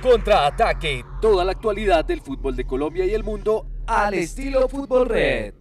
Contraataque, toda la actualidad del fútbol de Colombia y el mundo al estilo Fútbol Red.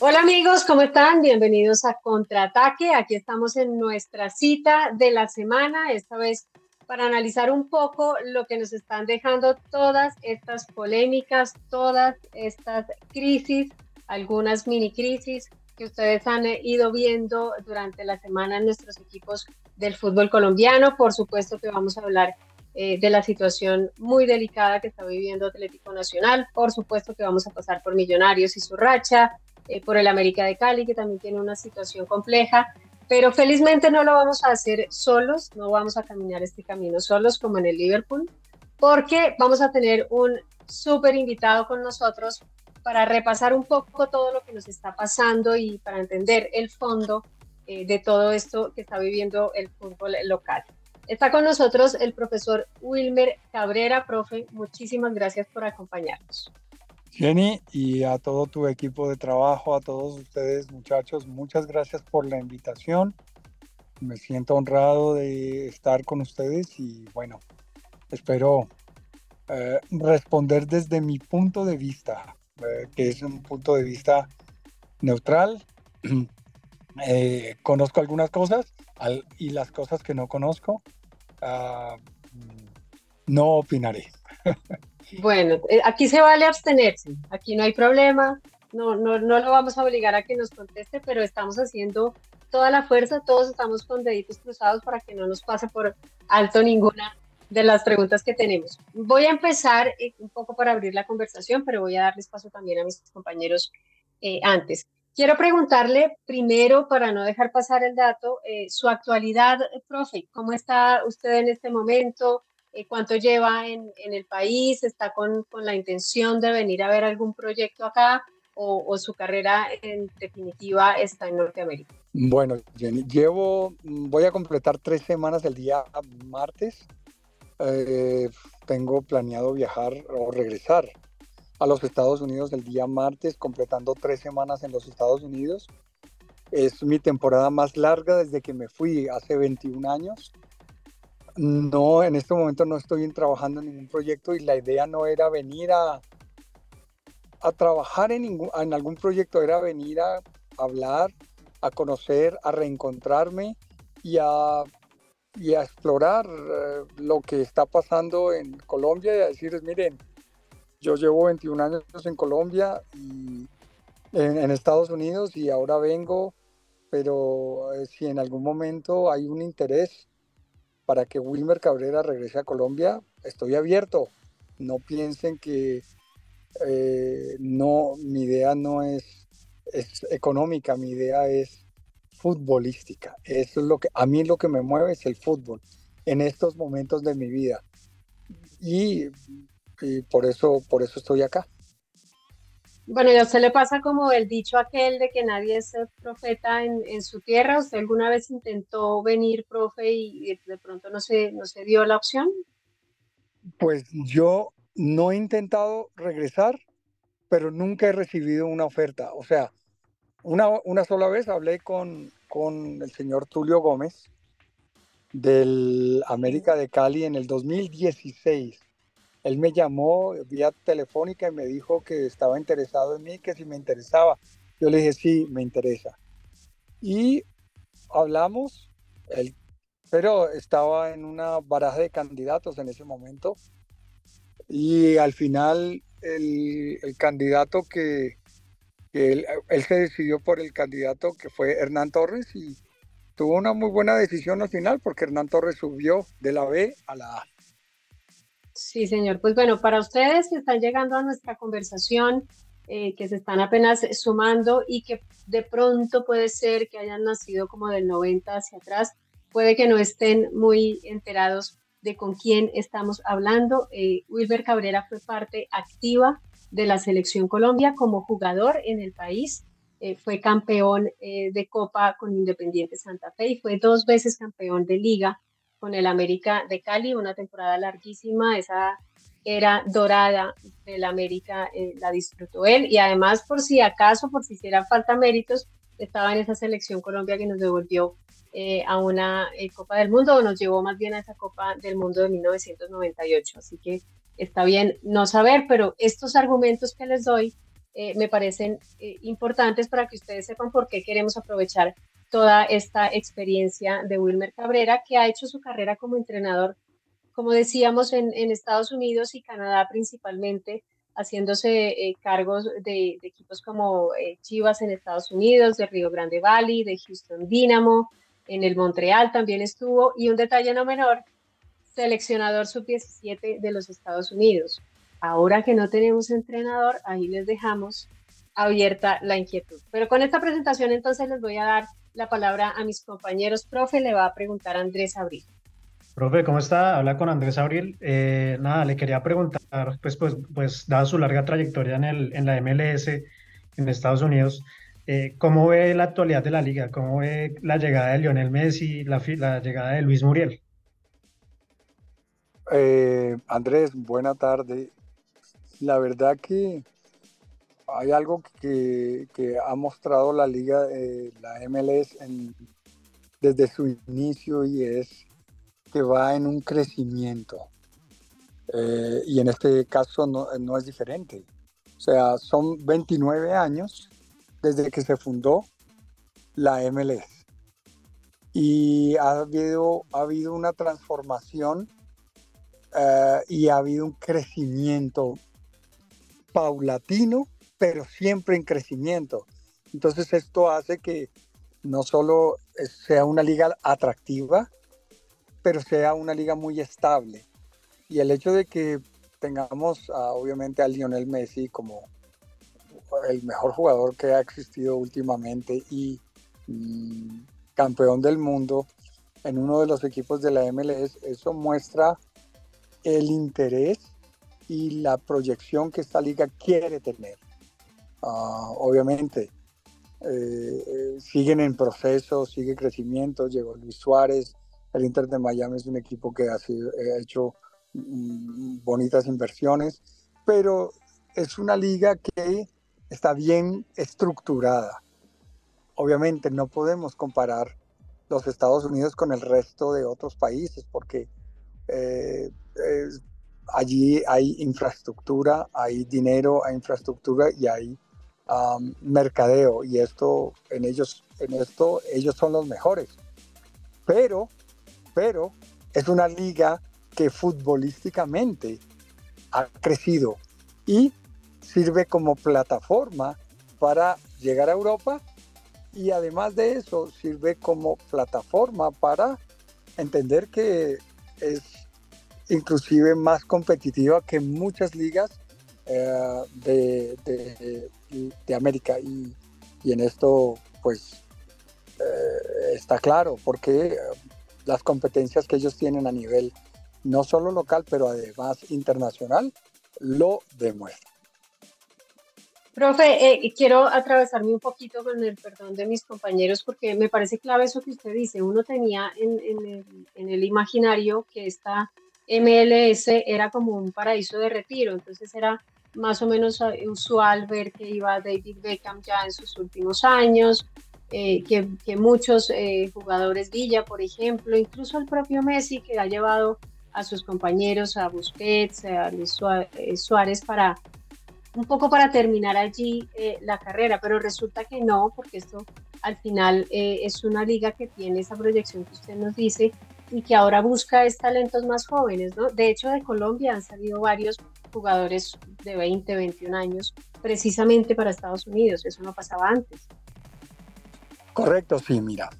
Hola amigos, ¿cómo están? Bienvenidos a Contraataque. Aquí estamos en nuestra cita de la semana, esta vez para analizar un poco lo que nos están dejando todas estas polémicas, todas estas crisis, algunas mini crisis que ustedes han ido viendo durante la semana en nuestros equipos del fútbol colombiano. Por supuesto que vamos a hablar eh, de la situación muy delicada que está viviendo Atlético Nacional. Por supuesto que vamos a pasar por Millonarios y su racha, eh, por el América de Cali, que también tiene una situación compleja. Pero felizmente no lo vamos a hacer solos, no vamos a caminar este camino solos como en el Liverpool, porque vamos a tener un súper invitado con nosotros para repasar un poco todo lo que nos está pasando y para entender el fondo eh, de todo esto que está viviendo el fútbol local. Está con nosotros el profesor Wilmer Cabrera. Profe, muchísimas gracias por acompañarnos. Jenny y a todo tu equipo de trabajo, a todos ustedes muchachos, muchas gracias por la invitación. Me siento honrado de estar con ustedes y bueno, espero eh, responder desde mi punto de vista, eh, que es un punto de vista neutral. Eh, conozco algunas cosas y las cosas que no conozco, ah, no opinaré. bueno, eh, aquí se vale abstenerse, aquí no hay problema, no, no, no lo vamos a obligar a que nos conteste, pero estamos haciendo toda la fuerza, todos estamos con deditos cruzados para que no nos pase por alto ninguna de las preguntas que tenemos. Voy a empezar eh, un poco para abrir la conversación, pero voy a darles paso también a mis compañeros eh, antes. Quiero preguntarle primero, para no dejar pasar el dato, eh, su actualidad, profe. ¿Cómo está usted en este momento? Eh, ¿Cuánto lleva en, el país? ¿Está con, con, la intención de venir a ver algún proyecto acá? O, su carrera en definitiva está en Norteamérica? Bueno, Jenny, llevo, voy a completar tres semanas el día martes. Eh, tengo planeado viajar o regresar a los Estados Unidos el día martes, completando tres semanas en los Estados Unidos. Es mi temporada más larga desde que me fui hace 21 años. No, en este momento no estoy trabajando en ningún proyecto y la idea no era venir a, a trabajar en, ningún, en algún proyecto, era venir a hablar, a conocer, a reencontrarme y a, y a explorar eh, lo que está pasando en Colombia y a decirles, miren, yo llevo 21 años en Colombia y en, Estados Unidos y ahora vengo, pero eh, si en algún momento hay un interés para que Wilmer Cabrera regrese a Colombia, estoy abierto. No piensen que eh, no, mi idea no es, es económica, mi idea es futbolística. Eso es lo que a mí lo que me mueve es el fútbol en estos momentos de mi vida. Y y por eso, por eso estoy acá. Bueno, ¿y a usted le pasa como el dicho aquel de que nadie es profeta en, su tierra? ¿Usted alguna vez intentó venir, profe, y de pronto no se, no se dio la opción? Pues yo no he intentado regresar, pero nunca he recibido una oferta. O sea, una, una sola vez hablé con, con el señor Tulio Gómez del América de Cali en el 2016 él me llamó vía telefónica y me dijo que estaba interesado en mí, que si me interesaba. Yo le dije, sí, me interesa. Y hablamos, él, pero estaba en una baraja de candidatos en ese momento. Y al final el, candidato que, él, él, se decidió por el candidato que fue Hernán Torres y tuvo una muy buena decisión al final porque Hernán Torres subió de la B a la A. Sí, señor. Pues bueno, para ustedes que están llegando a nuestra conversación, eh, que se están apenas sumando y que de pronto puede ser que hayan nacido como del 90 hacia atrás, puede que no estén muy enterados de con quién estamos hablando. Eh, Wilber Cabrera fue parte activa de la selección Colombia como jugador en el país. Eh, fue campeón eh, de Copa con Independiente Santa Fe y fue dos veces campeón de liga con el América de Cali, una temporada larguísima, esa era dorada del América la disfrutó él y además por si acaso, por si hiciera falta méritos, estaba en esa selección Colombia que nos devolvió eh, a una eh, Copa del Mundo o nos llevó más bien a esa Copa del Mundo de 1998. Así que está bien no saber, pero estos argumentos que les doy eh, me parecen importantes para que ustedes sepan por qué queremos aprovechar toda esta experiencia de Wilmer Cabrera, que ha hecho su carrera como entrenador, como decíamos, en, Estados Unidos y Canadá principalmente, haciéndose eh, cargos de, equipos como eh, Chivas en Estados Unidos, de Río Grande Valley, de Houston Dynamo, en el Montreal también estuvo, y un detalle no menor, seleccionador sub-17 de los Estados Unidos. Ahora que no tenemos entrenador, ahí les dejamos abierta la inquietud. Pero con esta presentación entonces les voy a dar la palabra a mis compañeros. Profe, le va a preguntar a Andrés Abril. Profe, ¿cómo está? Habla con Andrés Abril. Eh, nada, le quería preguntar, pues, pues, pues, dada su larga trayectoria en, el, en la MLS en Estados Unidos, eh, ¿cómo ve la actualidad de la liga? ¿Cómo ve la llegada de Lionel Messi, la, la llegada de Luis Muriel? Eh, Andrés, buena tarde. La verdad que hay algo que, ha mostrado la liga, la MLS, desde su inicio y es que va en un crecimiento. Eh, y en este caso no, no, es diferente. O sea, son 29 años desde que se fundó la MLS. Y ha habido, ha habido una transformación eh, y ha habido un crecimiento paulatino, pero siempre en crecimiento. Entonces esto hace que no solo sea una liga atractiva, pero sea una liga muy estable. Y el hecho de que tengamos obviamente a Lionel Messi como el mejor jugador que ha existido últimamente y mm, campeón del mundo en uno de los equipos de la MLS, eso muestra el interés y la proyección que esta liga quiere tener. Ah, obviamente, eh, eh, siguen en proceso, sigue crecimiento, llegó Luis Suárez, el Inter de Miami es un equipo que ha, hecho mm, bonitas inversiones, pero es una liga que está bien estructurada. Obviamente no podemos comparar los Estados Unidos con el resto de otros países porque eh, allí hay infraestructura, hay dinero, hay infraestructura y hay mercadeo y esto en ellos en esto ellos son los mejores. Pero pero es una liga que futbolísticamente ha crecido y sirve como plataforma para llegar a Europa y además de eso sirve como plataforma para entender que es inclusive más competitiva que muchas ligas eh, de, América y, en esto pues eh, está claro porque las competencias que ellos tienen a nivel no solo local, pero además internacional, lo demuestran. Profe, eh, quiero atravesarme un poquito con el perdón de mis compañeros porque me parece clave eso que usted dice. Uno tenía en, el, en el imaginario que esta MLS era como un paraíso de retiro, entonces era más o menos eh, usual ver que iba David Beckham ya en sus últimos años, eh, que, muchos eh, jugadores Villa, por ejemplo, incluso el propio Messi, que ha llevado a sus compañeros, a Busquets, a Luis Suárez, para un poco para terminar allí la carrera, pero resulta que no, porque esto al final es una liga que tiene esa proyección que usted nos dice y que ahora busca es talentos más jóvenes, ¿no? De hecho, de Colombia han salido varios jugadores de 20, 21 años precisamente para Estados Unidos, eso no pasaba antes. Correcto, sí, mira.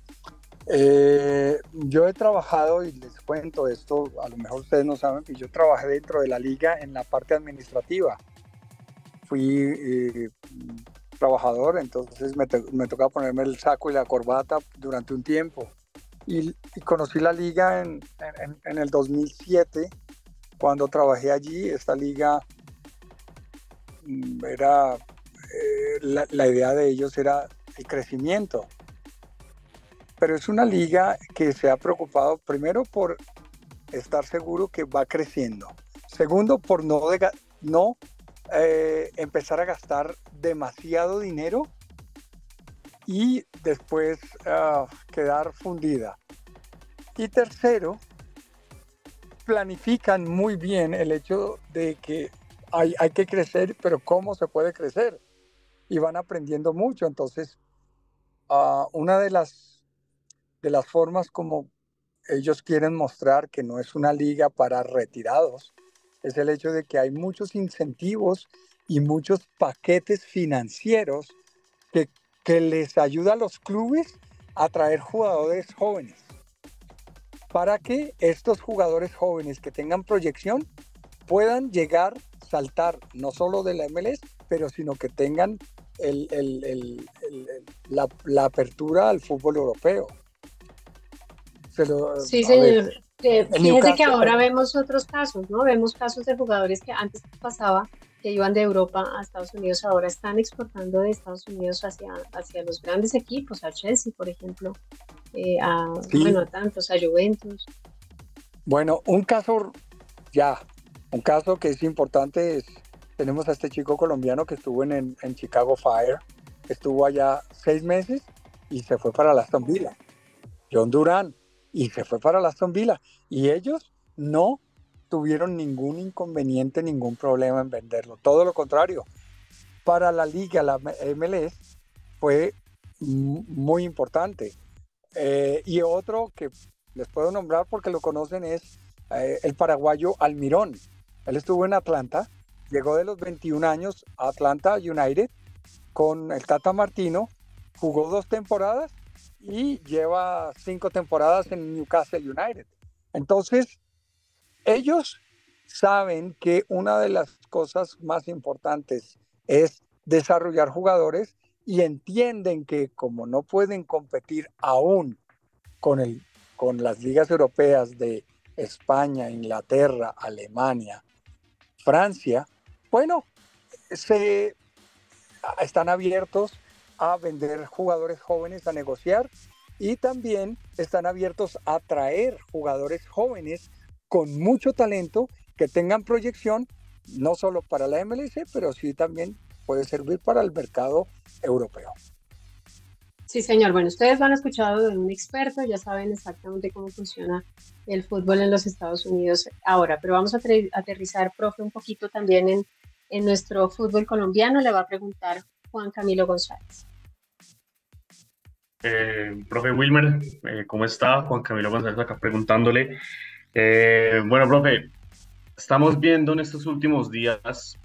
Eh, yo he trabajado, y les cuento esto, a lo mejor ustedes no saben, que yo trabajé dentro de la liga en la parte administrativa. Fui eh, trabajador, entonces me, me, tocaba ponerme el saco y la corbata durante un tiempo. Y, conocí la liga en, en, el 2007, cuando trabajé allí. Esta liga mm, era, eh, la, idea de ellos era el crecimiento. Pero es una liga que se ha preocupado primero por estar seguro que va creciendo. Segundo, por no, no eh, empezar a gastar demasiado dinero y después ah, quedar fundida. Y tercero, planifican muy bien el hecho de que hay, hay que crecer, pero cómo se puede crecer. Y van aprendiendo mucho. Entonces, uh, una de las, de las formas como ellos quieren mostrar que no es una liga para retirados, es el hecho de que hay muchos incentivos y muchos paquetes financieros que, que les ayuda a los clubes a traer jugadores jóvenes para que estos jugadores jóvenes que tengan proyección puedan llegar, saltar no solo de la MLS, pero sino que tengan el, el, la, la, apertura al fútbol europeo. sí, señor. fíjese que ahora vemos otros casos, ¿no? Vemos casos de jugadores que antes pasaba que iban de Europa a Estados Unidos, ahora están exportando de Estados Unidos hacia, hacia los grandes equipos, a Chelsea, por ejemplo, eh, a, bueno, a tantos, a Juventus. Bueno, un caso, ya, un caso que es importante es tenemos a este chico colombiano que estuvo en, en, Chicago Fire, estuvo allá seis meses y se fue para la Aston Villa. John Durán, y se fue para la Aston Villa. Y ellos no tuvieron ningún inconveniente, ningún problema en venderlo. Todo lo contrario, para la liga, la MLS, fue muy importante. Eh, y otro que les puedo nombrar porque lo conocen es eh, el paraguayo Almirón. Él estuvo en Atlanta Llegó de los 21 años a Atlanta United con el Tata Martino, jugó dos temporadas y lleva cinco temporadas en Newcastle United. Entonces, ellos saben que una de las cosas más importantes es desarrollar jugadores y entienden que como no pueden competir aún con, el, con las ligas europeas de España, Inglaterra, Alemania, Francia, bueno, se están abiertos a vender jugadores jóvenes, a negociar y también están abiertos a traer jugadores jóvenes con mucho talento que tengan proyección, no solo para la MLS, pero sí también puede servir para el mercado europeo. Sí, señor. Bueno, ustedes lo han escuchado de un experto, ya saben exactamente cómo funciona el fútbol en los Estados Unidos ahora, pero vamos a aterrizar, profe, un poquito también en en nuestro fútbol colombiano, le va a preguntar Juan Camilo González. Eh, profe Wilmer, eh, ¿cómo está? Juan Camilo González acá preguntándole. Eh, bueno, profe, estamos viendo en estos últimos días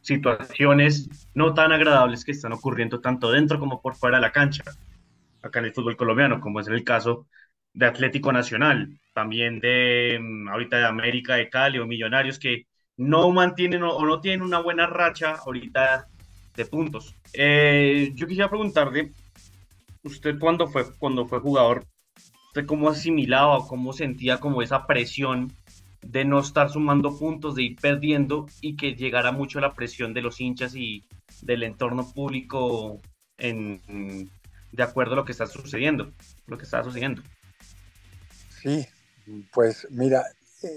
situaciones no tan agradables que están ocurriendo tanto dentro como por fuera de la cancha, acá en el fútbol colombiano, como es el caso de Atlético Nacional, también de mm, ahorita de América de Cali o Millonarios que no mantienen o no tienen una buena racha ahorita de puntos. Eh, yo quisiera preguntarle, usted cuando fue, cuando fue jugador, ¿usted cómo asimilaba o cómo sentía como esa presión de no estar sumando puntos, de ir perdiendo y que llegara mucho la presión de los hinchas y del entorno público en, de acuerdo a lo que está sucediendo, lo que está sucediendo? Sí, pues mira,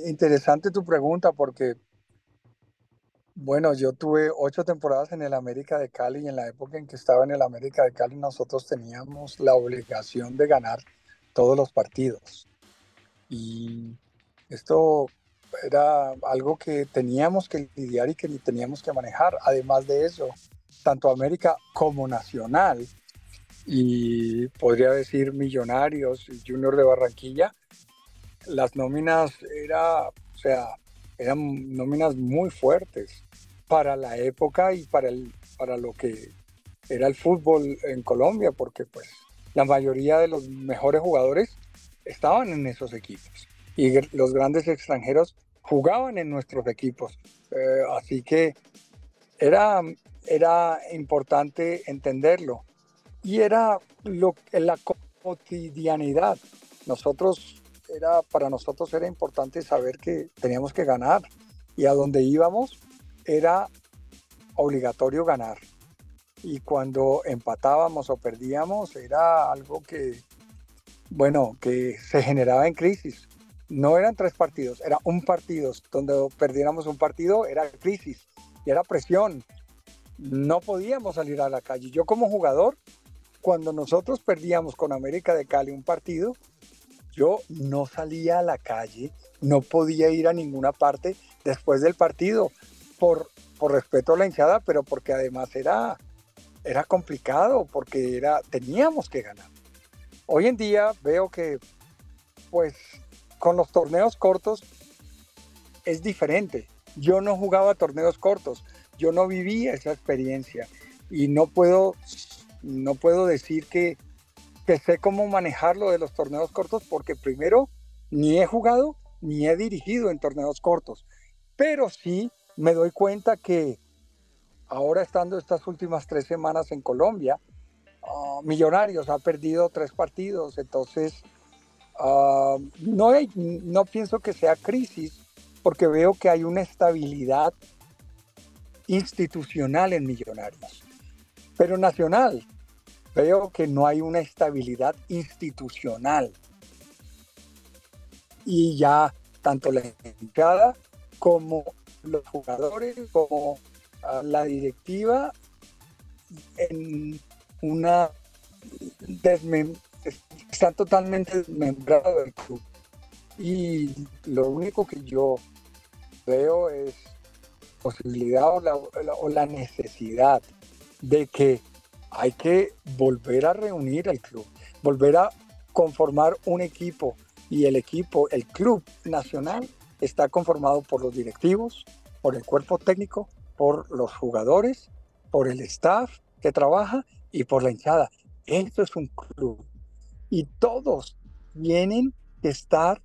interesante tu pregunta porque bueno, yo tuve ocho temporadas en el América de Cali y en la época en que estaba en el América de Cali nosotros teníamos la obligación de ganar todos los partidos. Y esto era algo que teníamos que lidiar y que teníamos que manejar. Además de eso, tanto América como Nacional y podría decir Millonarios y Junior de Barranquilla, las nóminas era, o sea, eran nóminas muy fuertes para la época y para, el, para lo que era el fútbol en Colombia, porque pues la mayoría de los mejores jugadores estaban en esos equipos y los grandes extranjeros jugaban en nuestros equipos. Eh, así que era, era importante entenderlo. Y era lo, la cotidianidad. Nosotros era, para nosotros era importante saber que teníamos que ganar y a donde íbamos era obligatorio ganar. Y cuando empatábamos o perdíamos era algo que, bueno, que se generaba en crisis. No eran tres partidos, era un partido. Donde perdiéramos un partido era crisis y era presión. No podíamos salir a la calle. Yo como jugador, cuando nosotros perdíamos con América de Cali un partido, yo no salía a la calle, no podía ir a ninguna parte después del partido por, por respeto a la hinchada, pero porque además era, era complicado, porque era, teníamos que ganar. Hoy en día veo que, pues, con los torneos cortos es diferente. Yo no jugaba torneos cortos, yo no vivía esa experiencia y no puedo, no puedo decir que que sé cómo manejar lo de los torneos cortos porque primero ni he jugado ni he dirigido en torneos cortos. Pero sí me doy cuenta que ahora estando estas últimas tres semanas en Colombia, ah, Millonarios ha perdido tres partidos, entonces ah, no, no pienso que sea crisis porque veo que hay una estabilidad institucional en Millonarios, pero nacional veo que no hay una estabilidad institucional. Y ya tanto la entrada como los jugadores, como la directiva, en una están totalmente desmembrados del club. Y lo único que yo veo es posibilidad o la necesidad de que hay que volver a reunir al club, volver a conformar un equipo y el equipo, el club nacional está conformado por los directivos, por el cuerpo técnico, por los jugadores, por el staff que trabaja y por la hinchada. Esto es un club y todos tienen que estar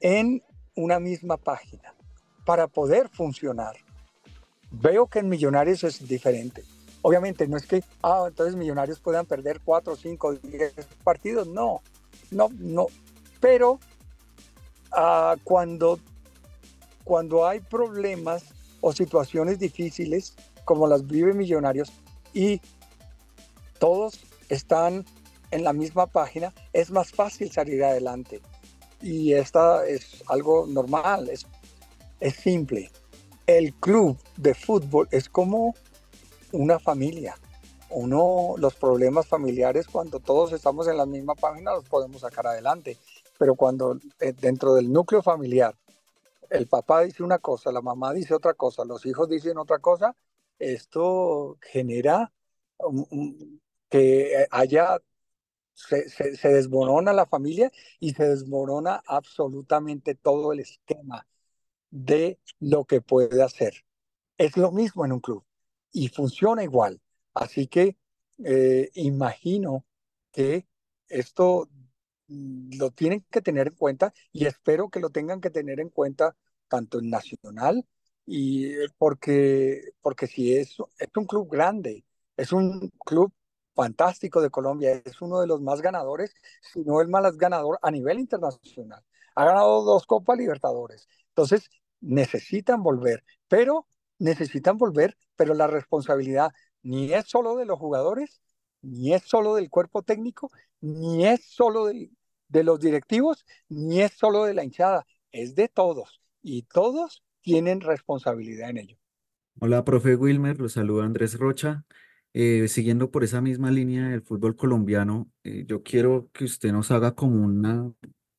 en una misma página para poder funcionar. Veo que en Millonarios es diferente. Obviamente no es que, ah, entonces Millonarios puedan perder cuatro, cinco, diez partidos, no, no, no. Pero ah, cuando, cuando hay problemas o situaciones difíciles, como las vive Millonarios, y todos están en la misma página, es más fácil salir adelante. Y esta es algo normal, es, es simple. El club de fútbol es como una familia. Uno, los problemas familiares, cuando todos estamos en la misma página, los podemos sacar adelante. Pero cuando eh, dentro del núcleo familiar, el papá dice una cosa, la mamá dice otra cosa, los hijos dicen otra cosa, esto genera que haya, se, se, desmorona la familia y se desmorona absolutamente todo el esquema de lo que puede hacer. Es lo mismo en un club y funciona igual. Así que eh, imagino que esto lo tienen que tener en cuenta y espero que lo tengan que tener en cuenta tanto en Nacional y eh, porque, porque si es, es un club grande, es un club fantástico de Colombia, es uno de los más ganadores, si no el más ganador a nivel internacional. Ha ganado dos Copas Libertadores. Entonces, necesitan volver, pero necesitan volver, pero la responsabilidad ni es solo de los jugadores, ni es solo del cuerpo técnico, ni es solo de, los directivos, ni es solo de la hinchada, es de todos y todos tienen responsabilidad en ello. Hola, profe Wilmer, lo saluda Andrés Rocha. Eh, siguiendo por esa misma línea del fútbol colombiano, eh, yo quiero que usted nos haga como una,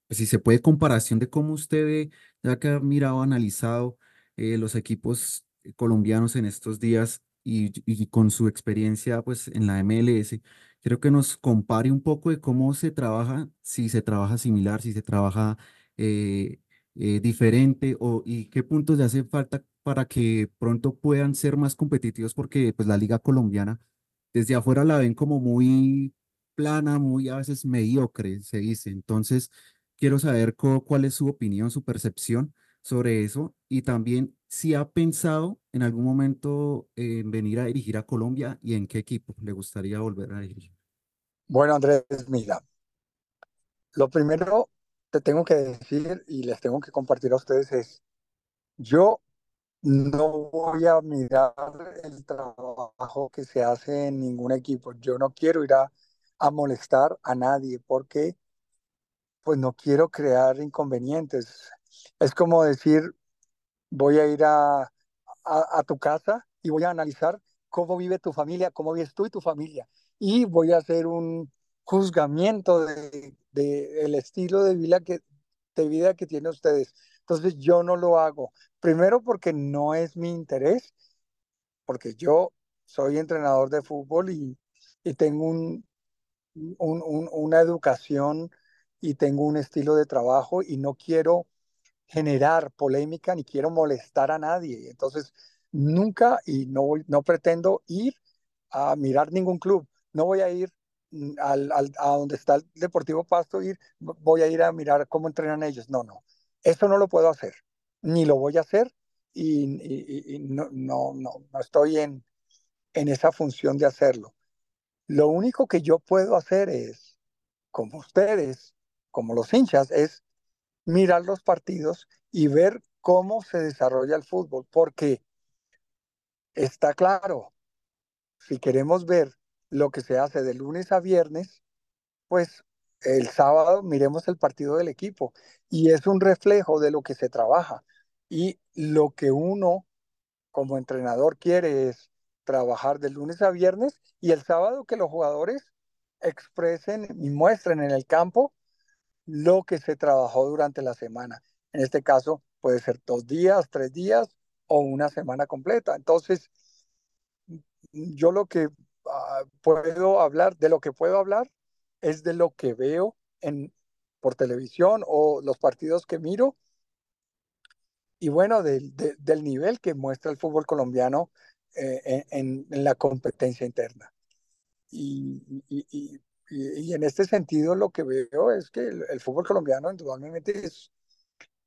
pues, si se puede, comparación de cómo usted ve, ya que ha mirado, analizado eh, los equipos colombianos en estos días y, con su experiencia pues en la MLS, quiero que nos compare un poco de cómo se trabaja, si se trabaja similar, si se trabaja eh, eh, diferente o y qué puntos le hace falta para que pronto puedan ser más competitivos porque pues la liga colombiana desde afuera la ven como muy plana, muy a veces mediocre, se dice. Entonces, quiero saber cuál es su opinión, su percepción sobre eso y también si ha pensado en algún momento en venir a dirigir a Colombia y en qué equipo le gustaría volver a dirigir. Bueno, Andrés, mira, lo primero te tengo que decir y les tengo que compartir a ustedes es, yo no voy a mirar el trabajo que se hace en ningún equipo. Yo no quiero ir a, a molestar a nadie porque pues no quiero crear inconvenientes. Es como decir, voy a ir a, a, tu casa y voy a analizar cómo vive tu familia, cómo vives tú y tu familia. Y voy a hacer un juzgamiento de, de el estilo de vida que, de vida que tienen ustedes. Entonces yo no lo hago. Primero porque no es mi interés, porque yo soy entrenador de fútbol y, y tengo un, un, un, una educación y tengo un estilo de trabajo y no quiero generar polémica ni quiero molestar a nadie. Entonces, nunca y no, no pretendo ir a mirar ningún club. No voy a ir al, al, a donde está el Deportivo Pasto, ir, voy a ir a mirar cómo entrenan ellos. No, no. Eso no lo puedo hacer, ni lo voy a hacer y, y, y no, no, no, no estoy en, en esa función de hacerlo. Lo único que yo puedo hacer es, como ustedes, como los hinchas, es mirar los partidos y ver cómo se desarrolla el fútbol, porque está claro, si queremos ver lo que se hace de lunes a viernes, pues el sábado miremos el partido del equipo y es un reflejo de lo que se trabaja. Y lo que uno como entrenador quiere es trabajar de lunes a viernes y el sábado que los jugadores expresen y muestren en el campo lo que se trabajó durante la semana. En este caso puede ser dos días, tres días o una semana completa. Entonces, yo lo que uh, puedo hablar, de lo que puedo hablar, es de lo que veo en, por televisión o los partidos que miro. Y bueno, de, de, del nivel que muestra el fútbol colombiano eh, en, la competencia interna. Y, y, en este sentido lo que veo es que el, fútbol colombiano indudablemente es,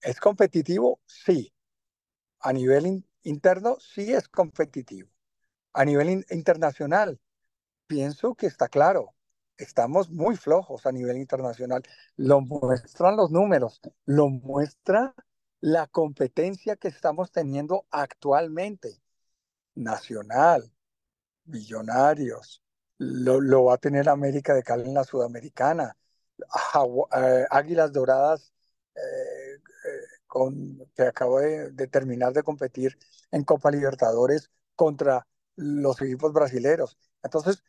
es competitivo, sí. A nivel in, interno, sí es competitivo. A nivel in, internacional, pienso que está claro. Estamos muy flojos a nivel internacional. Lo muestran los números, lo muestra la competencia que estamos teniendo actualmente. Nacional, Millonarios, lo, va a tener América de Cali en la Sudamericana, eh, Águilas Doradas eh, eh, que acabo de, de, terminar de competir en Copa Libertadores contra los equipos brasileños. Entonces,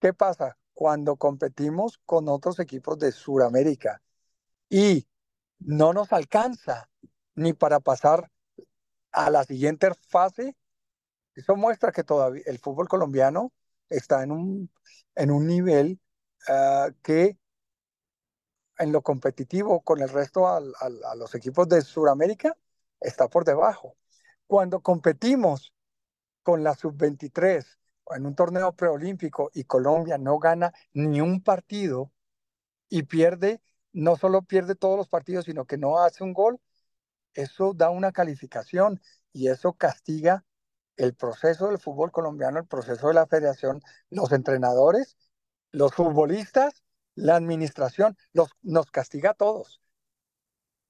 ¿qué pasa? Cuando competimos con otros equipos de Sudamérica y no nos alcanza ni para pasar a la siguiente fase, eso muestra que todavía el fútbol colombiano está en un, en un nivel uh, que en lo competitivo con el resto al, a los equipos de Sudamérica está por debajo. Cuando competimos con la sub-23 en un torneo preolímpico y Colombia no gana ni un partido y pierde, no solo pierde todos los partidos, sino que no hace un gol, eso da una calificación y eso castiga el proceso del fútbol colombiano, el proceso de la federación, los entrenadores, los futbolistas, la administración, los, nos castiga a todos.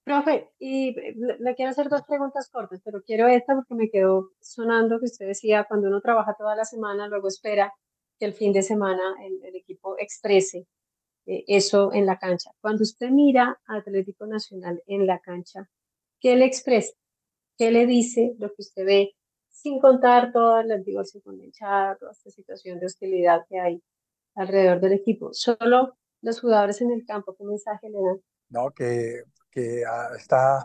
Profe, y le quiero hacer dos preguntas cortas, pero quiero esta porque me quedó sonando que usted decía, cuando uno trabaja toda la semana, luego espera que el fin de semana el, el equipo exprese eh, eso en la cancha. Cuando usted mira a Atlético Nacional en la cancha, ¿qué le expresa? ¿Qué le dice lo que usted ve sin contar todo el divorcio con hinchada, toda esta situación de hostilidad que hay alrededor del equipo. Solo los jugadores en el campo, ¿qué mensaje le dan? No, que, que uh, está,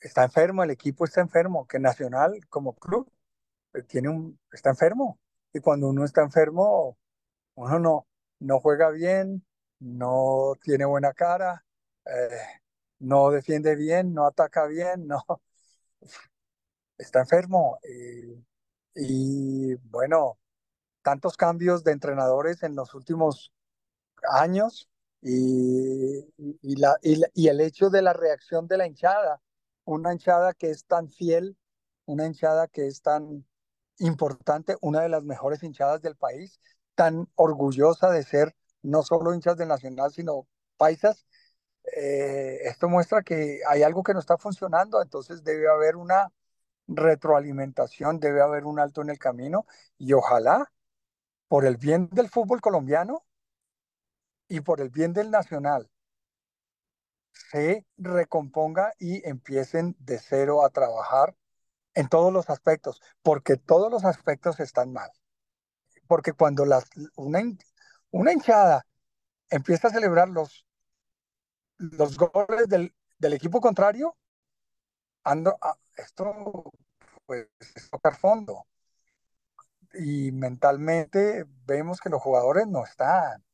está enfermo, el equipo está enfermo, que Nacional como club eh, tiene un, está enfermo. Y cuando uno está enfermo, uno no, no juega bien, no tiene buena cara, eh, no defiende bien, no ataca bien, no está enfermo. Eh, y bueno, tantos cambios de entrenadores en los últimos años y, la, y, el hecho de la reacción de la hinchada, una hinchada que es tan fiel, una hinchada que es tan importante, una de las mejores hinchadas del país, tan orgullosa de ser no solo hinchas del Nacional, sino paisas, eh, esto muestra que hay algo que no está funcionando, entonces debe haber una retroalimentación, debe haber un alto en el camino y ojalá, por el bien del fútbol colombiano y por el bien del nacional, se recomponga y empiecen de cero a trabajar en todos los aspectos, porque todos los aspectos están mal. Porque cuando las, una, una hinchada empieza a celebrar los, los goles del, del equipo contrario, ando, esto pues es tocar fondo. Y mentalmente vemos que los jugadores no están.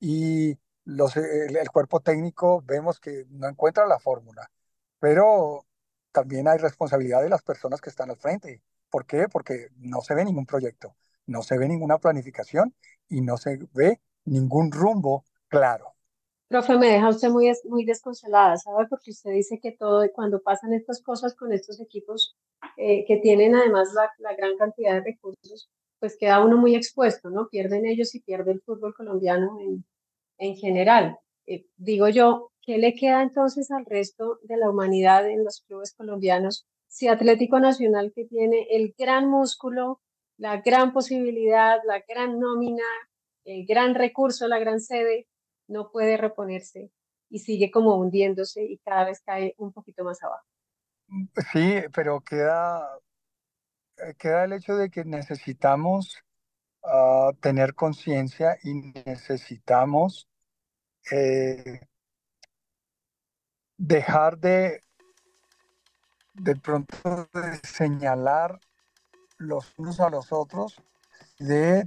Y los, el, el cuerpo técnico vemos que no encuentra la fórmula. Pero también hay responsabilidad de las personas que están al frente. ¿Por qué? Porque no se ve ningún proyecto, no se ve ninguna planificación y no se ve ningún rumbo claro. Profe, me deja usted muy, muy desconsolada, ¿sabe? Porque usted dice que todo, cuando pasan estas cosas con estos equipos eh, que tienen además la, la, gran cantidad de recursos, pues queda uno muy expuesto, ¿no? Pierden ellos y pierde el fútbol colombiano en, en general. Eh, digo yo, ¿qué le queda entonces al resto de la humanidad en los clubes colombianos si Atlético Nacional que tiene el gran músculo, la gran posibilidad, la gran nómina, el gran recurso, la gran sede, no puede reponerse y sigue como hundiéndose y cada vez cae un poquito más abajo? Mm, sí, pero queda, eh, queda el hecho de que necesitamos uh, tener conciencia y necesitamos eh, dejar de de pronto de señalar los unos a los otros, de,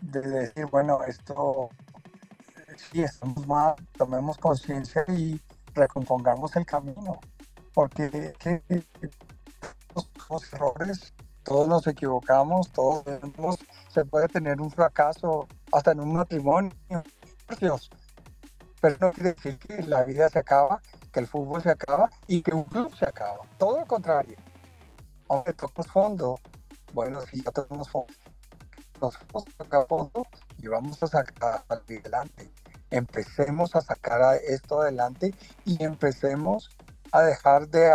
de decir, bueno, esto sí estamos mal, tomemos conciencia y recompongamos el camino, porque que, los errores, todos nos equivocamos, todos se puede tener un fracaso hasta en un matrimonio, Dios, pero no quiere decir que la vida se acaba, que el fútbol se acaba y que un club se acaba. Todo lo contrario. Aunque tocamos fondo, bueno, si ya tenemos fondo, nos vamos a tocar fondo y vamos a sacar adelante. Empecemos a sacar a esto adelante y empecemos a dejar de,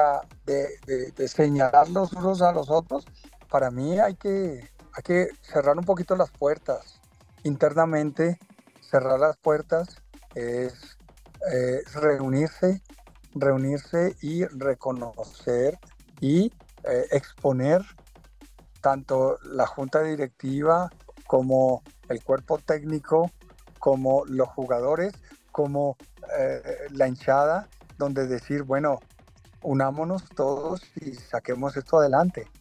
de, señalar los unos a los otros. Para mí hay que, hay que cerrar un poquito las puertas internamente, cerrar las puertas es eh, reunirse, reunirse y reconocer y eh, exponer tanto la junta directiva como el cuerpo técnico, como los jugadores, como eh, la hinchada, donde decir, bueno, unámonos todos y saquemos esto adelante.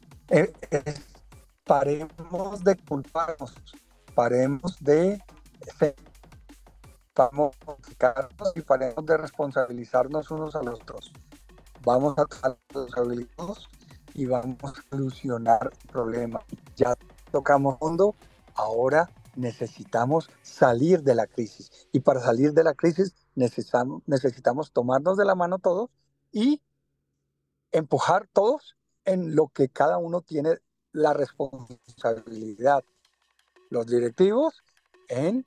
paremos de culparnos, paremos de y paremos de responsabilizarnos unos a los otros. Vamos a responsabilizarnos y vamos a solucionar el problema. Ya tocamos fondo, ahora necesitamos salir de la crisis. Y para salir de la crisis necesitamos, necesitamos tomarnos de la mano todos y empujar todos en lo que cada uno tiene la responsabilidad. Los directivos en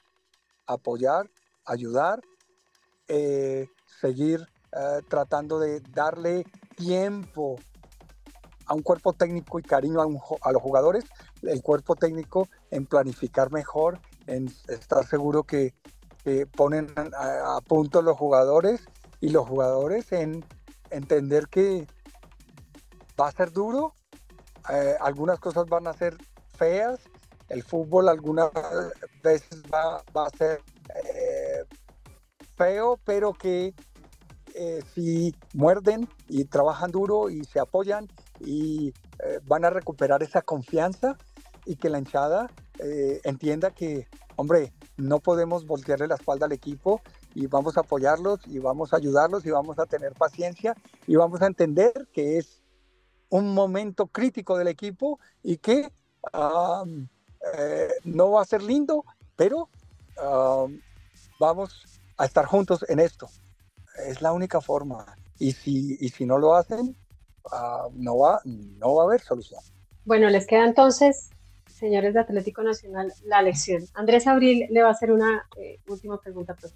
apoyar ayudar, eh, seguir eh, tratando de darle tiempo a un cuerpo técnico y cariño a, los jugadores, el cuerpo técnico en planificar mejor, en estar seguro que, ponen a, punto los jugadores y los jugadores en entender que va a ser duro, eh, algunas cosas van a ser feas, el fútbol algunas veces va, a ser feo, pero que eh, si muerden y trabajan duro y se apoyan y eh, van a recuperar esa confianza y que la hinchada eh, entienda que, hombre, no podemos voltearle la espalda al equipo y vamos a apoyarlos y vamos a ayudarlos y vamos a tener paciencia y vamos a entender que es un momento crítico del equipo y que no va a ser lindo, pero vamos a estar juntos en esto. Es la única forma. Y si, y si no lo hacen, uh, no, va, no va a haber solución. Bueno, les queda entonces señores de Atlético Nacional, la lección. Andrés Abril le va a hacer una eh, última pregunta, profe.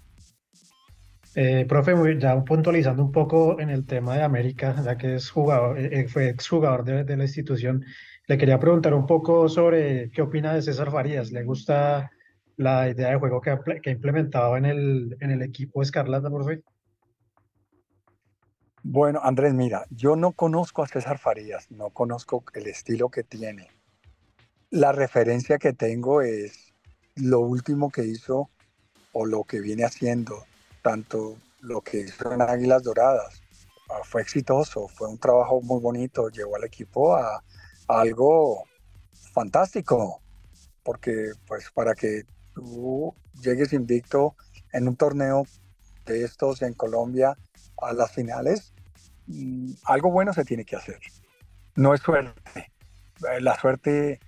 Eh, profe, ya puntualizando un poco en el tema de América, ya que es jugador, eh, fue exjugador de, de la institución, le quería preguntar un poco sobre qué opina de César Farías. ¿Le gusta la idea de juego que ha, que ha implementado en el, en el equipo Escarlata, profe? Bueno, Andrés, mira, yo no conozco a César Farías, no conozco el estilo que tiene. La referencia que tengo es lo último que hizo o lo que viene haciendo, tanto lo que hizo en Águilas Doradas. Ah, fue exitoso, fue un trabajo muy bonito, llevó al equipo a, algo fantástico, porque pues para que tú llegues invicto en un torneo de estos en Colombia a las finales, Mm, algo bueno se tiene que hacer. No es suerte. La suerte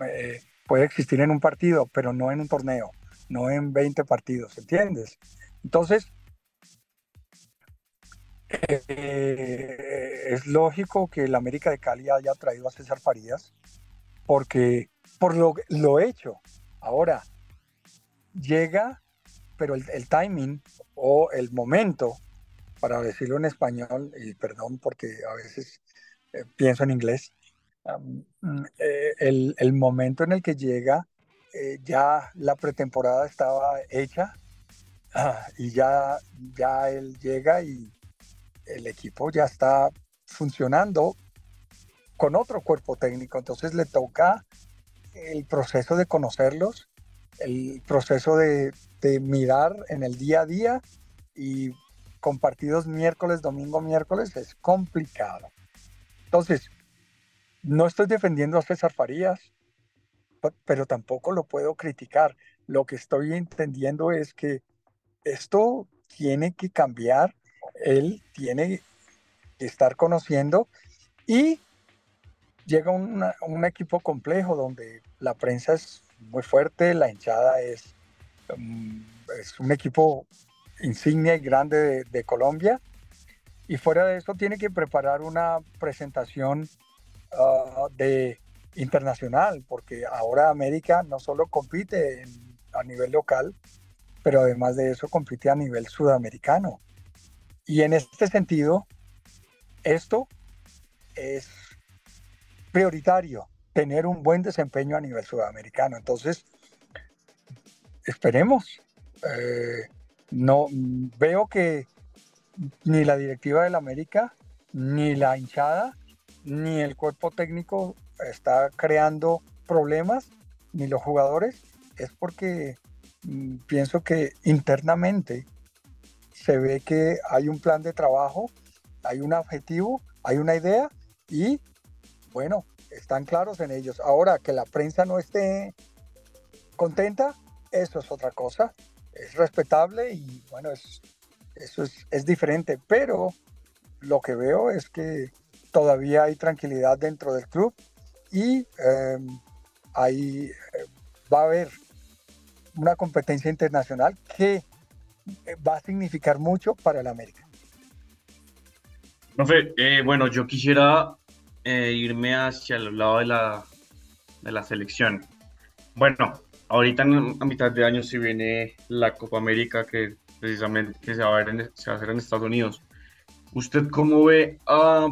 eh, puede existir en un partido, pero no en un torneo, no en 20 partidos, ¿entiendes? Entonces, eh, es lógico que el América de Cali haya traído a César Farías, porque por lo, lo hecho. Ahora, llega, pero el timing o el momento para decirlo en español, y perdón porque a veces eh, pienso en inglés, mm, eh, el, el, momento en el que llega, eh, ya la pretemporada estaba hecha ah, y ya, ya él llega y el equipo ya está funcionando con otro cuerpo técnico, entonces le toca el proceso de conocerlos, el proceso de, de mirar en el día a día y con partidos miércoles, domingo, miércoles, es complicado. Entonces, no estoy defendiendo a César Farías, pero tampoco lo puedo criticar. Lo que estoy entendiendo es que esto tiene que cambiar, él tiene que estar conociendo y llega un equipo complejo donde la prensa es muy fuerte, la hinchada es, mm, es un equipo insignia y grande de, Colombia. Y fuera de eso tiene que preparar una presentación ah, de internacional, porque ahora América no solo compite a nivel local, pero además de eso compite a nivel sudamericano. Y en este sentido, esto es prioritario, tener un buen desempeño a nivel sudamericano. Entonces, esperemos. Eh, no veo que ni la directiva del América, ni la hinchada, ni el cuerpo técnico está creando problemas, ni los jugadores, es porque mm, pienso que internamente se ve que hay un plan de trabajo, hay un objetivo, hay una idea y bueno, están claros en ellos. Ahora que la prensa no esté contenta, eso es otra cosa es respetable y bueno, es, eso es, es, diferente, pero lo que veo es que todavía hay tranquilidad dentro del club y eh, ahí va a haber una competencia internacional que eh, va a significar mucho para el América. Profe, eh, bueno, yo quisiera eh, irme hacia el lado de la, de la selección. Bueno, ahorita a mitad de año se viene la Copa América que precisamente se, va a ver se va a hacer en Estados Unidos. ¿Usted cómo ve,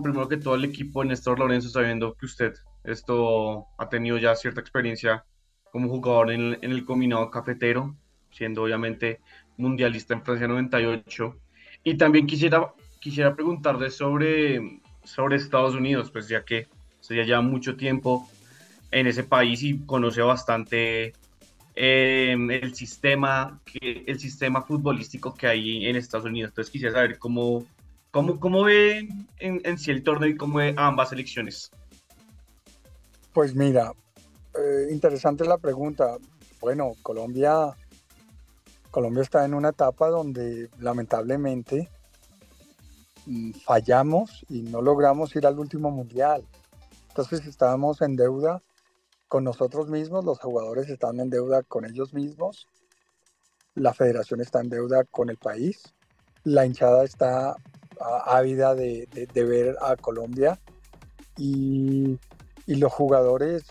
primero que todo, el equipo de Néstor Lorenzo, sabiendo que usted esto ha tenido ya cierta experiencia como jugador en, el combinado cafetero, siendo obviamente mundialista en Francia 98? Y también quisiera, quisiera preguntarle sobre, sobre Estados Unidos, pues ya que se ya mucho tiempo en ese país y conoce bastante Em, el, sistema, el sistema futbolístico que hay en Estados Unidos. Entonces quisiera saber cómo, cómo, cómo ve en, en sí el torneo y cómo ve ambas elecciones. Pues mira, eh, interesante la pregunta. Bueno, Colombia, Colombia está en una etapa donde lamentablemente mm, fallamos y no logramos ir al último mundial. Entonces estábamos en deuda con nosotros mismos, los jugadores están en deuda con ellos mismos, la federación está en deuda con el país, la hinchada está ávida de, de, ver a Colombia. Y, y, los jugadores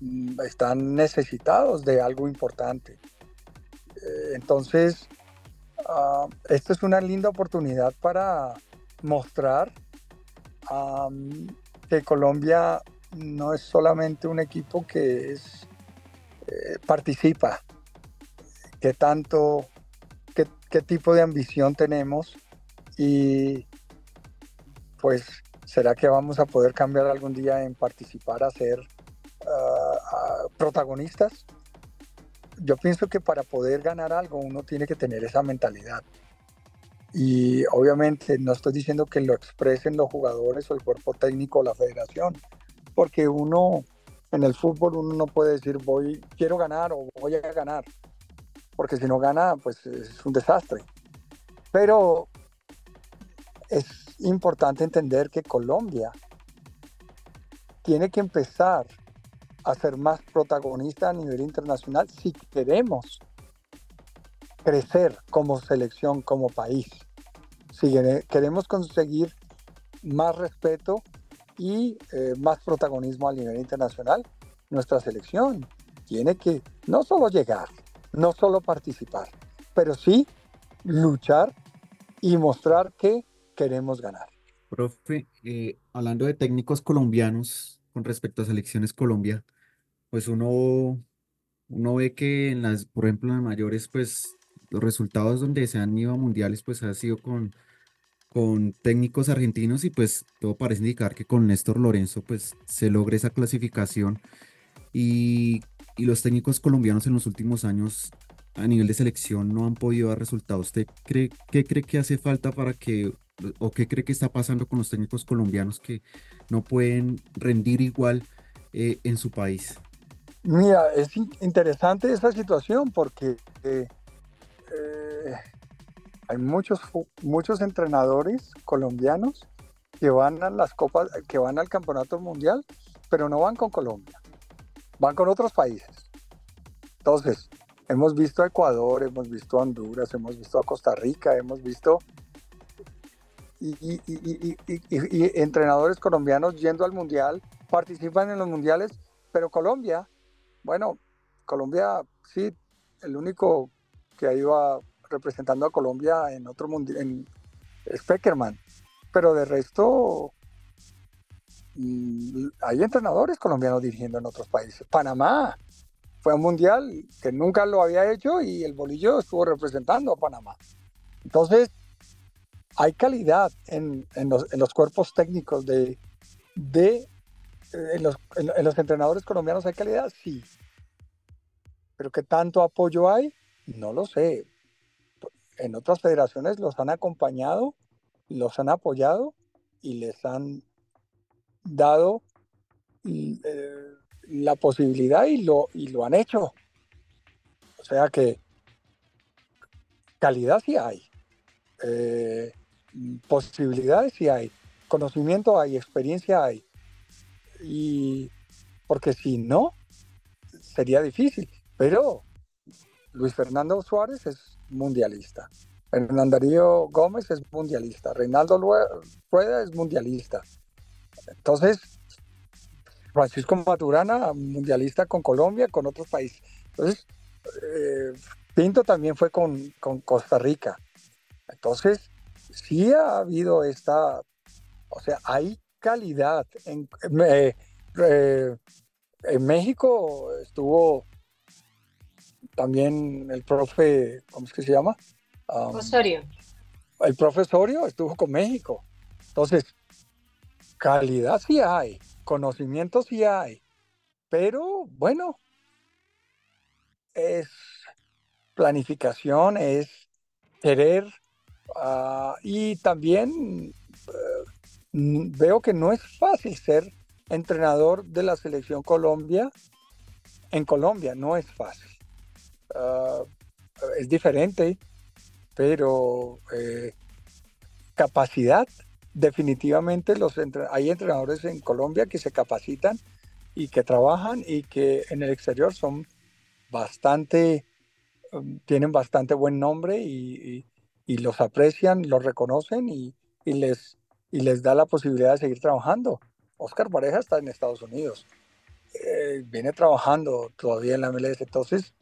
mm, están necesitados de algo importante. Eh, entonces, uh, esta es una linda oportunidad para mostrar que Colombia no es solamente un equipo que eh, participa, qué tanto, qué tipo de ambición tenemos y pues será que vamos a poder cambiar algún día en participar a ser ah, protagonistas. Yo pienso que para poder ganar algo uno tiene que tener esa mentalidad. Y obviamente no estoy diciendo que lo expresen los jugadores o el cuerpo técnico o la federación, porque uno en el fútbol uno no puede decir voy quiero ganar o voy a ganar, porque si no gana pues es un desastre. Pero es importante entender que Colombia tiene que empezar a ser más protagonista a nivel internacional si queremos crecer como selección, como país. Si queremos conseguir más respeto y eh, más protagonismo a nivel internacional, nuestra selección tiene que no solo llegar, no solo participar, pero sí luchar y mostrar que queremos ganar. Profe, eh, hablando de técnicos colombianos con respecto a selecciones Colombia, pues uno, uno ve que en las, por ejemplo, en las mayores, pues los resultados donde se han ido a mundiales, pues ha sido con, con técnicos argentinos y pues todo parece indicar que con Néstor Lorenzo pues se logra esa clasificación y, y los técnicos colombianos en los últimos años a nivel de selección no han podido dar resultados. ¿Usted cree, qué cree que hace falta para que, o qué cree que está pasando con los técnicos colombianos que no pueden rendir igual eh, en su país? Mira, es interesante esa situación porque eh, eh, hay muchos, muchos entrenadores colombianos que van a las copas, que van al campeonato mundial, pero no van con Colombia, van con otros países. Entonces, hemos visto a Ecuador, hemos visto a Honduras, hemos visto a Costa Rica, hemos visto y, entrenadores colombianos yendo al mundial, participan en los mundiales, pero Colombia bueno, Colombia, sí, el único que ha ido representando a Colombia en otro mundial es Peckerman. Pero de resto, mm, hay entrenadores colombianos dirigiendo en otros países. Panamá fue un mundial que nunca lo había hecho y el bolillo estuvo representando a Panamá. Entonces, hay calidad en, los, cuerpos técnicos de, de en los, en, los entrenadores colombianos hay calidad, sí. Pero ¿qué tanto apoyo hay? No lo sé. En otras federaciones los han acompañado, los han apoyado y les han dado eh, la posibilidad y lo, y lo han hecho. O sea que calidad sí hay, eh, posibilidades sí hay, conocimiento hay, experiencia hay y porque si no, sería difícil. Pero Luis Fernando Suárez es mundialista. Hernán Gómez es mundialista. Reinaldo Rueda es mundialista. Entonces, Francisco Maturana, mundialista con Colombia, con otros países. Entonces, eh, Pinto también fue con, Costa Rica. Entonces, sí ha habido esta, o sea, hay calidad. En, eh, en México estuvo también el profe, ¿cómo es que se llama? Osorio. El profesorio estuvo con México. Entonces, calidad sí hay, conocimiento sí hay, pero bueno, es planificación, es querer ah, y también eh, veo que no es fácil ser entrenador de la selección Colombia en Colombia, no es fácil. Ah, es diferente, pero eh, capacidad, definitivamente los hay entrenadores en Colombia que se capacitan y que trabajan y que en el exterior son bastante, um, tienen bastante buen nombre y, los aprecian, los reconocen y les y les da la posibilidad de seguir trabajando. Oscar Pareja está en Estados Unidos. eh, viene trabajando todavía en la MLS, entonces,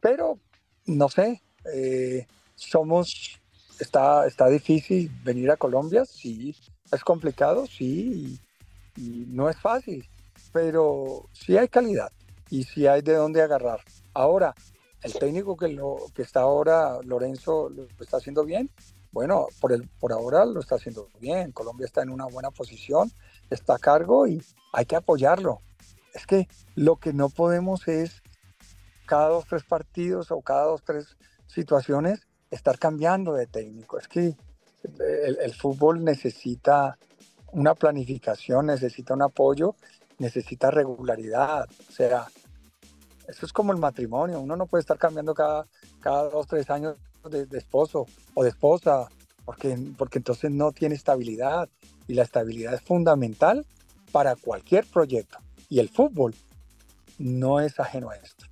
pero no sé, eh, somos, está, está difícil venir a Colombia, sí, es complicado, sí, y, no es fácil, pero sí hay calidad y sí hay de dónde agarrar. Ahora, el técnico que, lo, que está ahora, Lorenzo, lo está haciendo bien. Bueno, por, el, por ahora lo está haciendo bien. Colombia está en una buena posición, está a cargo y hay que apoyarlo. Es que lo que no podemos es cada dos, tres partidos o cada dos, tres situaciones estar cambiando de técnico. Es que el, el fútbol necesita una planificación, necesita un apoyo, necesita regularidad. O sea, eso es como el matrimonio, uno no puede estar cambiando cada, cada dos, tres años de, esposo o de esposa, porque, porque entonces no tiene estabilidad y la estabilidad es fundamental para cualquier proyecto y el fútbol no es ajeno a esto.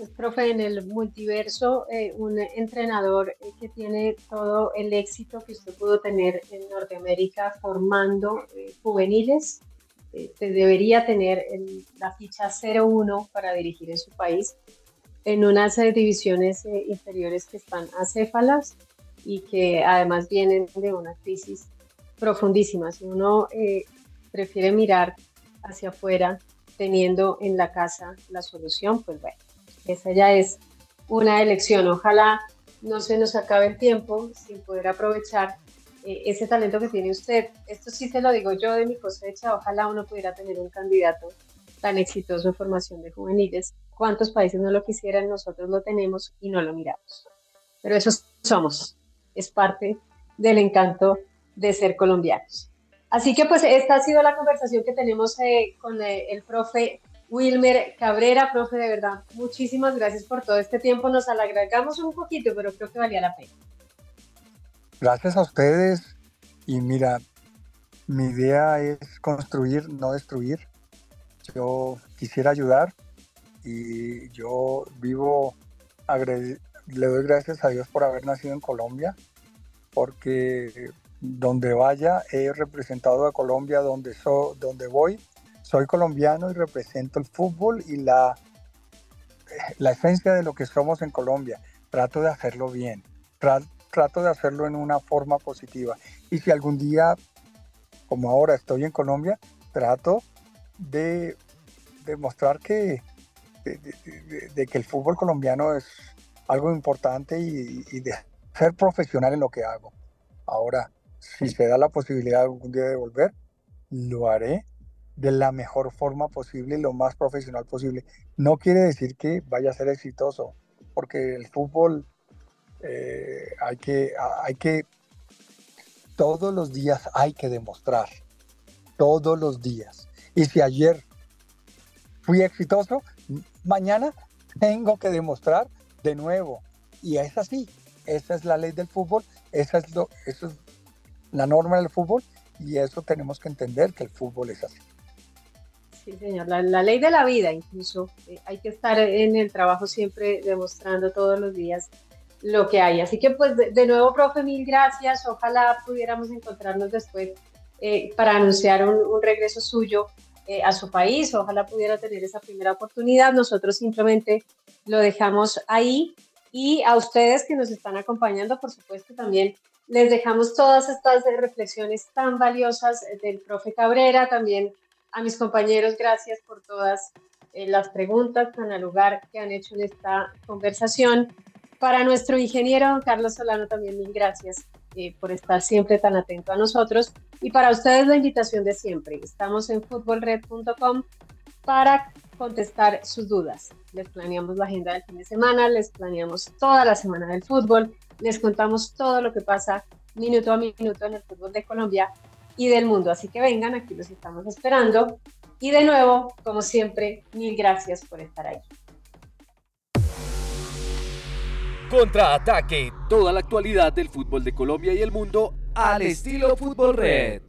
Pues, profe, en el multiverso, eh, un entrenador eh, que tiene todo el éxito que usted pudo tener en Norteamérica formando eh, juveniles, eh, debería tener la ficha 0-1 para dirigir en su país en unas eh, divisiones eh, inferiores que están acéfalas y que además vienen de una crisis profundísima. Si uno prefiere mirar hacia afuera teniendo en la casa la solución, pues bueno, esa ya es una elección. Ojalá no se nos acabe el tiempo sin poder aprovechar eh, ese talento que tiene usted. Esto sí se lo digo yo de mi cosecha, ojalá uno pudiera tener un candidato tan exitoso en formación de juveniles. ¿Cuántos países no lo quisieran? Nosotros lo tenemos y no lo miramos. Pero eso somos, es parte del encanto de ser colombianos. Así que pues esta ha sido la conversación que tenemos eh, con eh, el profe Wilmer Cabrera, profe, de verdad, muchísimas gracias por todo este tiempo. Nos alargamos un poquito, pero creo que valía la pena. Gracias a ustedes y mira, mi idea es construir, no destruir. Yo quisiera ayudar y yo vivo, le doy gracias a Dios por haber nacido en Colombia, porque donde vaya he representado a Colombia, donde, so, donde voy, soy colombiano y represento el fútbol y la, la esencia de lo que somos en Colombia. Trato de hacerlo bien, trato de hacerlo en una forma positiva. Y si algún día, como ahora estoy en Colombia, trato de demostrar que, de, que el fútbol colombiano es algo importante y, de ser profesional en lo que hago. Ahora, si se da la posibilidad algún día de volver, lo haré de la mejor forma posible y lo más profesional posible. No quiere decir que vaya a ser exitoso, porque el fútbol eh, hay, que, hay que, todos los días hay que demostrar, todos los días. Y si ayer fui exitoso, mañana tengo que demostrar de nuevo. Y es así, esa es la ley del fútbol, esa es, lo, es la norma del fútbol y eso tenemos que entender que el fútbol es así. Sí, señor, la, la ley de la vida incluso. Eh, hay que estar en el trabajo siempre demostrando todos los días lo que hay. Así que pues de, nuevo, profe, mil gracias. Ojalá pudiéramos encontrarnos después eh, para anunciar un, regreso suyo eh, a su país. Ojalá pudiera tener esa primera oportunidad. Nosotros simplemente lo dejamos ahí. Y a ustedes que nos están acompañando, por supuesto, también les dejamos todas estas reflexiones tan valiosas del profe Cabrera, también a mis compañeros, gracias por todas eh, las preguntas tan al lugar que han hecho en esta conversación. Para nuestro ingeniero Carlos Solano también mil gracias eh, por estar siempre tan atento a nosotros. Y para ustedes la invitación de siempre. Estamos en futbolred.com para contestar sus dudas. Les planeamos la agenda del fin de semana, les planeamos toda la semana del fútbol, les contamos todo lo que pasa minuto a minuto en el fútbol de Colombia y del mundo. Así que vengan, aquí los estamos esperando. Y de nuevo, como siempre, mil gracias por estar ahí. Contraataque, toda la actualidad del fútbol de Colombia y el mundo al estilo Fútbol Red.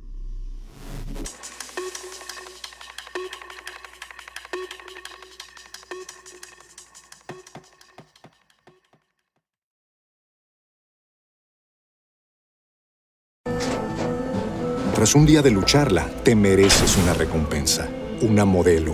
Tras un día de lucharla, te mereces una recompensa una modelo,